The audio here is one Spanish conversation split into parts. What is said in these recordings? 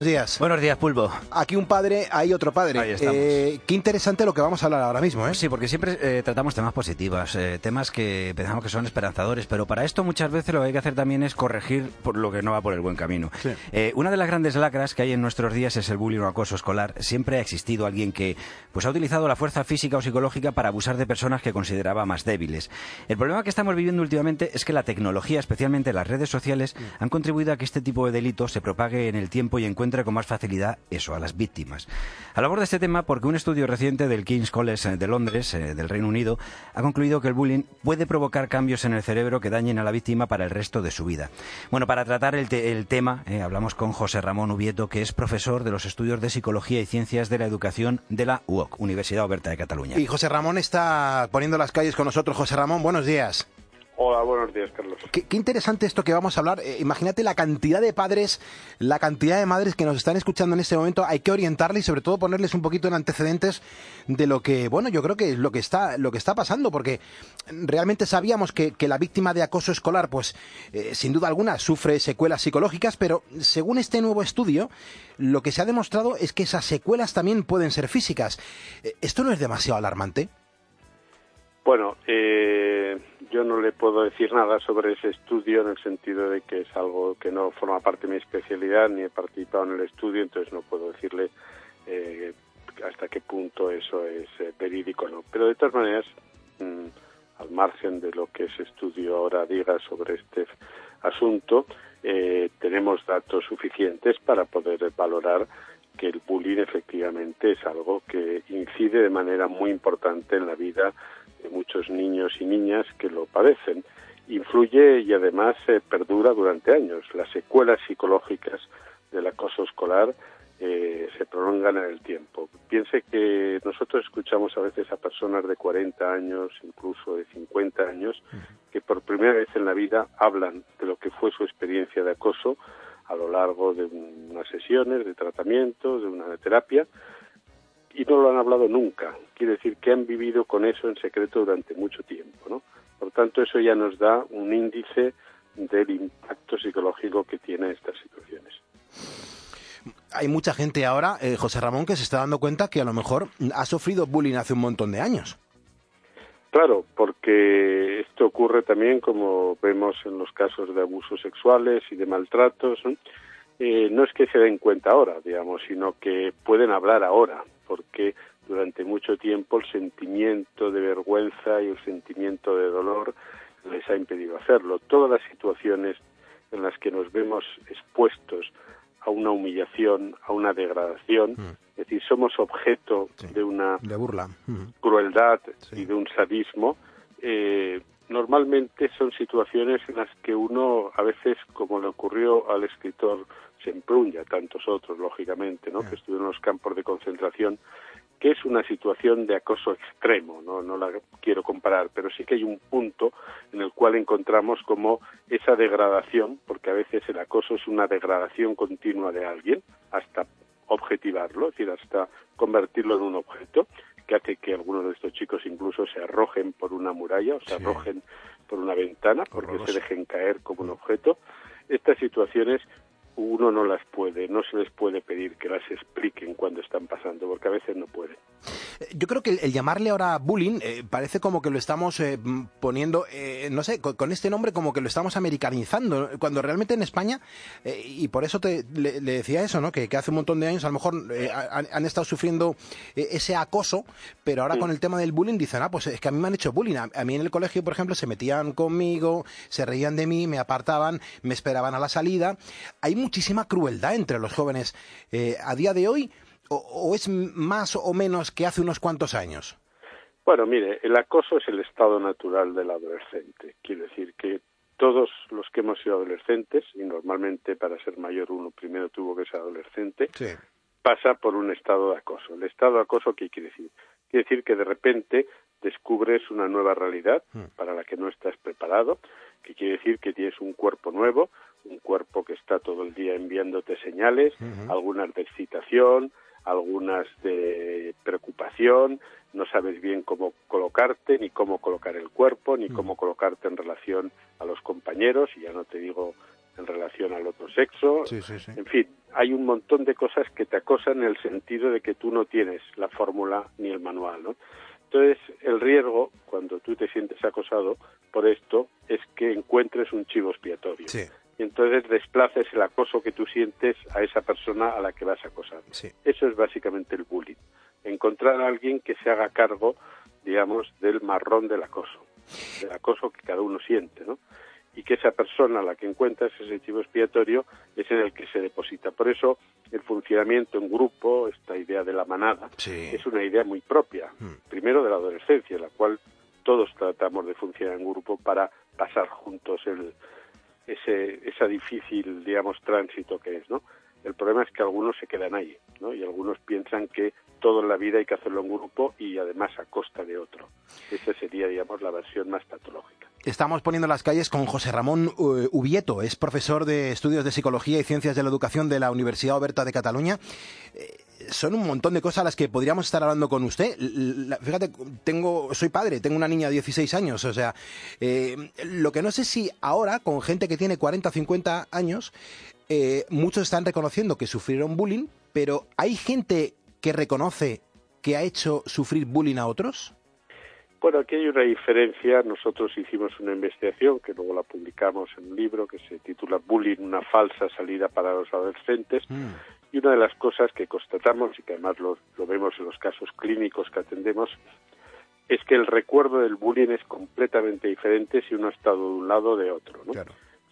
Buenos días. Buenos días, Pulvo. Aquí un padre, hay otro padre. Ahí estamos. Eh, qué interesante lo que vamos a hablar ahora mismo, ¿eh? Sí, porque siempre eh, tratamos temas positivos, eh, temas que pensamos que son esperanzadores, pero para esto muchas veces lo que hay que hacer también es corregir por lo que no va por el buen camino. Sí. Eh, una de las grandes lacras que hay en nuestros días es el bullying o acoso escolar. Siempre ha existido alguien que pues ha utilizado la fuerza física o psicológica para abusar de personas que consideraba más débiles. El problema que estamos viviendo últimamente es que la tecnología, especialmente las redes sociales, han contribuido a que este tipo de delitos se propague en el tiempo y encuentre con más facilidad eso, a las víctimas. Hablamos de este tema porque un estudio reciente del King's College eh, de Londres, eh, del Reino Unido, ha concluido que el bullying puede provocar cambios en el cerebro que dañen a la víctima para el resto de su vida. Bueno, para tratar el tema, eh, hablamos con José Ramón Ubieto, que es profesor de los estudios de Psicología y Ciencias de la Educación de la UOC, Universidad Oberta de Cataluña. Y José Ramón está poniendo las calles con nosotros. José Ramón, buenos días. Hola, buenos días, Carlos. Qué, qué interesante esto que vamos a hablar. Eh, imagínate la cantidad de padres, la cantidad de madres que nos están escuchando en este momento. Hay que orientarles y sobre todo ponerles un poquito en antecedentes de lo que, bueno, yo creo que es lo que está, lo que está pasando, porque realmente sabíamos que, que la víctima de acoso escolar, pues, eh, sin duda alguna, sufre secuelas psicológicas, pero según este nuevo estudio, lo que se ha demostrado es que esas secuelas también pueden ser físicas. Eh, ¿Esto no es demasiado alarmante? Bueno, eh, yo no le puedo decir nada sobre ese estudio en el sentido de que es algo que no forma parte de mi especialidad ni he participado en el estudio, entonces no puedo decirle eh, hasta qué punto eso es eh, o no. Pero de todas maneras, mm, al margen de lo que ese estudio ahora diga sobre este asunto, eh, tenemos datos suficientes para poder valorar que el bullying efectivamente es algo que incide de manera muy importante en la vida muchos niños y niñas que lo padecen. Influye y además eh, perdura durante años. Las secuelas psicológicas del acoso escolar eh, se prolongan en el tiempo. Piense que nosotros escuchamos a veces a personas de 40 años, incluso de 50 años, que por primera vez en la vida hablan de lo que fue su experiencia de acoso a lo largo de unas sesiones de tratamiento, de una terapia, y no lo han hablado nunca. Quiere decir que han vivido con eso en secreto durante mucho tiempo, ¿no? Por tanto, eso ya nos da un índice del impacto psicológico que tiene estas situaciones. Hay mucha gente ahora, eh, José Ramón, que se está dando cuenta que a lo mejor ha sufrido bullying hace un montón de años. Claro, porque esto ocurre también, como vemos en los casos de abusos sexuales y de maltratos, ¿no? Eh, no es que se den cuenta ahora, digamos, sino que pueden hablar ahora, porque durante mucho tiempo el sentimiento de vergüenza y el sentimiento de dolor les ha impedido hacerlo. Todas las situaciones en las que nos vemos expuestos a una humillación, a una degradación, es decir, somos objeto Sí. de una De burla. Ujú. crueldad Sí. y de un sadismo, eh, normalmente son situaciones en las que uno, a veces, como le ocurrió al escritor Semprún y a tantos otros, lógicamente, ¿no? Ya. que estuvieron en los campos de concentración, que es una situación de acoso extremo, ¿no? no la quiero comparar, pero sí que hay un punto en el cual encontramos como esa degradación, porque a veces el acoso es una degradación continua de alguien, hasta objetivarlo, es decir, hasta convertirlo en un objeto, que hace que algunos de estos chicos incluso se arrojen por una muralla o se Sí. arrojen por una ventana porque Horroroso. se dejen caer como un objeto. Estas situaciones uno no las puede, no se les puede pedir que las expliquen cuando están pasando, porque a veces no pueden. Yo creo que el, el llamarle ahora bullying eh, parece como que lo estamos eh, poniendo, eh, no sé, con, con este nombre como que lo estamos americanizando, cuando realmente en España, eh, y por eso te, le, le decía eso, ¿no? Que, que hace un montón de años a lo mejor han, han estado sufriendo ese acoso, pero ahora Sí. con el tema del bullying dicen, ah, pues es que a mí me han hecho bullying. A, a mí en el colegio, por ejemplo, se metían conmigo, se reían de mí, me apartaban, me esperaban a la salida. Hay muchísima crueldad entre los jóvenes eh, a día de hoy. O, o es más o menos que hace unos cuantos años? Bueno, mire, el acoso es el estado natural del adolescente. Quiere decir que todos los que hemos sido adolescentes, y normalmente para ser mayor uno primero tuvo que ser adolescente, Sí. pasa por un estado de acoso. El estado de acoso, ¿qué quiere decir? Quiere decir que de repente descubres una nueva realidad Mm. para la que no estás preparado, que quiere decir que tienes un cuerpo nuevo, un cuerpo que está todo el día enviándote señales, algunas de excitación, algunas de preocupación, no sabes bien cómo colocarte, ni cómo colocar el cuerpo, ni cómo colocarte en relación a los compañeros, y ya no te digo en relación al otro sexo. En fin, hay un montón de cosas que te acosan en el sentido de que tú no tienes la fórmula ni el manual, ¿no? Entonces, el riesgo, cuando tú te sientes acosado por esto, es que encuentres un chivo expiatorio. Y entonces desplaces el acoso que tú sientes a esa persona a la que vas a acosar. Eso es básicamente el bullying. Encontrar a alguien que se haga cargo, digamos, del marrón del acoso, del acoso que cada uno siente, ¿no? y que esa persona a la que encuentras ese chivo expiatorio es en el que se deposita. Por eso el funcionamiento en grupo, esta idea de la manada, es una idea muy propia, hmm. primero de la adolescencia, en la cual todos tratamos de funcionar en grupo para pasar juntos el, ese esa difícil, digamos, tránsito que es, ¿no? El problema es que algunos se quedan ahí, ¿no? Y algunos piensan que todo en la vida hay que hacerlo en grupo y además a costa de otro. Esa sería, digamos, la versión más patológica. Estamos poniendo las calles con José Ramón eh, Ubieto, es profesor de estudios de psicología y ciencias de la educación de la Universidad Oberta de Cataluña. Eh, son un montón de cosas a las que podríamos estar hablando con usted. fíjate, tengo, soy padre, tengo una niña de 16 años, o sea, eh, lo que no sé si ahora, con gente que tiene 40 o 50 años, muchos están reconociendo que sufrieron bullying, pero ¿hay gente que reconoce que ha hecho sufrir bullying a otros? Bueno, aquí hay una diferencia. Nosotros hicimos una investigación que luego la publicamos en un libro que se titula Bullying, una falsa salida para los adolescentes. Mm. Y una de las cosas que constatamos y que además lo, vemos en los casos clínicos que atendemos es que el recuerdo del bullying es completamente diferente si uno ha estado de un lado o de otro. ¿no?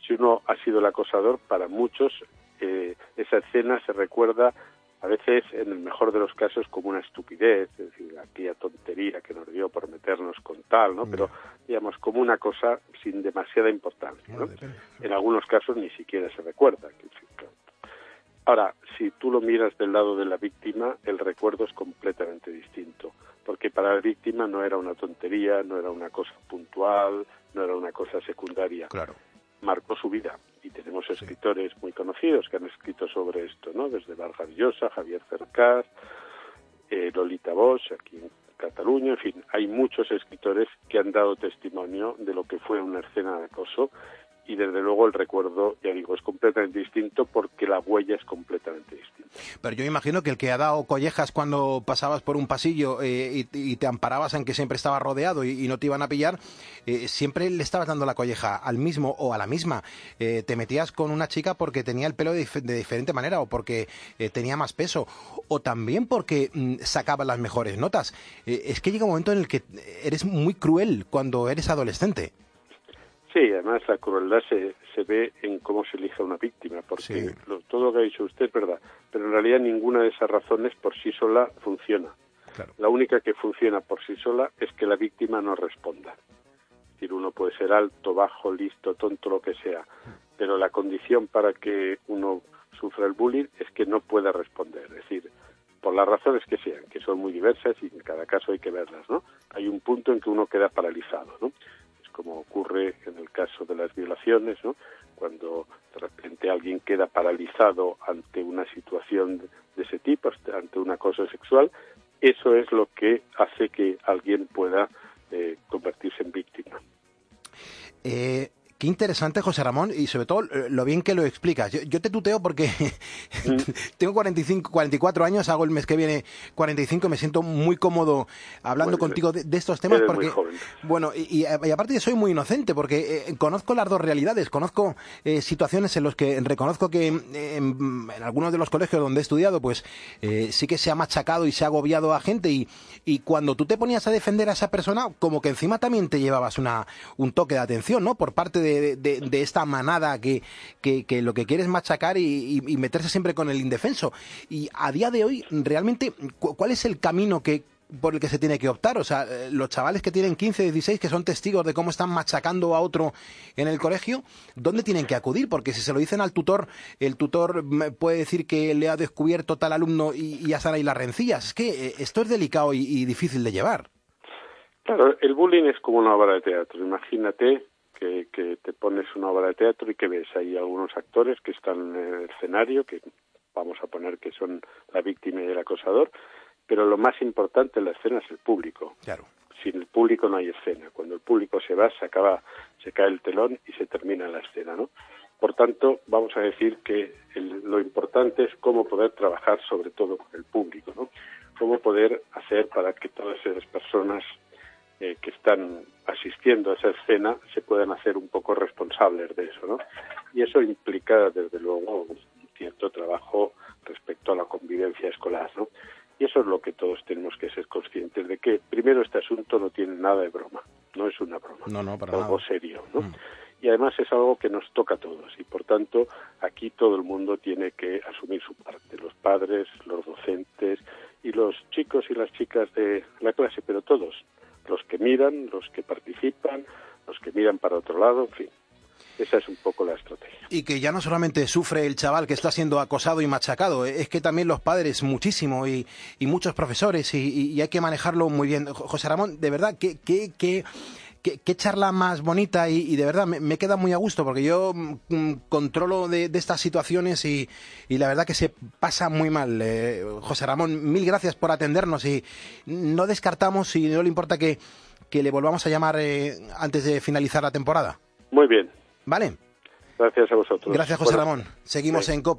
Si uno ha sido el acosador, para muchos eh, esa escena se recuerda a veces, en el mejor de los casos, como una estupidez, es decir, aquella tontería que nos dio por meternos con tal, ¿no? Pero, digamos, como una cosa sin demasiada importancia, ¿no? En algunos casos ni siquiera se recuerda. Ahora, si tú lo miras del lado de la víctima, el recuerdo es completamente distinto, porque para la víctima no era una tontería, no era una cosa puntual, no era una cosa secundaria. Claro marcó su vida. Y tenemos escritores muy conocidos que han escrito sobre esto, ¿no? Desde Vargas Llosa, Javier Cercás, eh, Lolita Bosch, aquí en Cataluña, en fin, hay muchos escritores que han dado testimonio de lo que fue una escena de acoso y desde luego el recuerdo, ya digo, es completamente distinto porque la huella es completamente distinta. Pero yo imagino que el que ha dado collejas cuando pasabas por un pasillo eh, y, te amparabas en que siempre estaba rodeado y, no te iban a pillar, eh, siempre le estabas dando la colleja al mismo o a la misma. Eh, te metías con una chica porque tenía el pelo de, diferente manera o porque tenía más peso o también porque mm, sacaba las mejores notas. es que llega un momento en el que eres muy cruel cuando eres adolescente. Sí, además la crueldad se, se ve en cómo se elige a una víctima, porque todo lo que ha dicho usted es verdad, pero en realidad ninguna de esas razones por sí sola funciona. La única que funciona por sí sola es que la víctima no responda. Es decir, uno puede ser alto, bajo, listo, tonto, lo que sea, pero la condición para que uno sufra el bullying es que no pueda responder. Es decir, por las razones que sean, que son muy diversas y en cada caso hay que verlas, ¿no? Hay un punto en que uno queda paralizado, ¿no? Como ocurre en el caso de las violaciones, ¿no? cuando de repente alguien queda paralizado ante una situación de ese tipo, ante una cosa sexual, eso es lo que hace que alguien pueda eh, convertirse en víctima. Eh, Qué interesante, José Ramón, y sobre todo eh, lo bien que lo explicas. Yo, te tuteo porque mm. tengo 45, 44 años, hago el mes que viene 45, me siento muy cómodo hablando contigo de, estos temas porque, bueno, y, aparte soy muy inocente porque eh, conozco las dos realidades, conozco eh, situaciones en las que reconozco que en, algunos de los colegios donde he estudiado, pues sí que se ha machacado y se ha agobiado a gente y, y cuando tú te ponías a defender a esa persona, como que encima también te llevabas una, un toque de atención, ¿no? Por parte de de, esta manada que, que, lo que quiere es machacar y, meterse siempre con el indefenso. Y a día de hoy, realmente, ¿cuál es el camino que, por el que se tiene que optar. O sea, eh, los chavales que tienen 15, 16, que son testigos de cómo están machacando a otro en el colegio, ¿dónde tienen que acudir? Porque si se lo dicen al tutor, el tutor puede decir que le ha descubierto tal alumno y, ya están ahí las rencillas. Es que eh, esto es delicado y difícil de llevar. Claro, el bullying es como una obra de teatro. Imagínate que, te pones una obra de teatro y que ves ahí algunos actores que están en el escenario, que vamos a poner que son la víctima y el acosador, pero lo más importante en la escena es el público. Claro. Sin el público no hay escena. Cuando el público se va, se acaba, se cae el telón y se termina la escena, ¿no? Por tanto, vamos a decir que lo importante es cómo poder trabajar sobre todo con el público, ¿no? Cómo poder hacer para que todas esas personas eh, que están asistiendo a esa escena se puedan hacer un poco responsables de eso, ¿no? Y eso implica, desde luego, un cierto trabajo respecto a la convivencia escolar, ¿no? Y eso es lo que todos tenemos que ser conscientes de que, primero, este asunto no tiene nada de broma, no es una broma, no, no, para algo serio, ¿no? Mm. Y además es algo que nos toca a todos y, por tanto, aquí todo el mundo tiene que asumir su parte, los padres, los docentes y los chicos y las chicas de la clase, pero todos, los que miran, los que participan, los que miran para otro lado, en fin. Esa es un poco la estrategia. Y que ya no solamente sufre el chaval que está siendo acosado y machacado, es que también los padres muchísimo y, y muchos profesores y, hay que manejarlo muy bien. José Ramón, de verdad, ¿qué, qué, qué, qué, charla más bonita y, de verdad me, queda muy a gusto porque yo mm, controlo de, estas situaciones y, la verdad que se pasa muy mal. Eh, José Ramón, mil gracias por atendernos y no descartamos, si no le importa que, que le volvamos a llamar eh, antes de finalizar la temporada. Muy bien, ¿Vale? Gracias a vosotros. Gracias, José Ramón. Seguimos en COPE.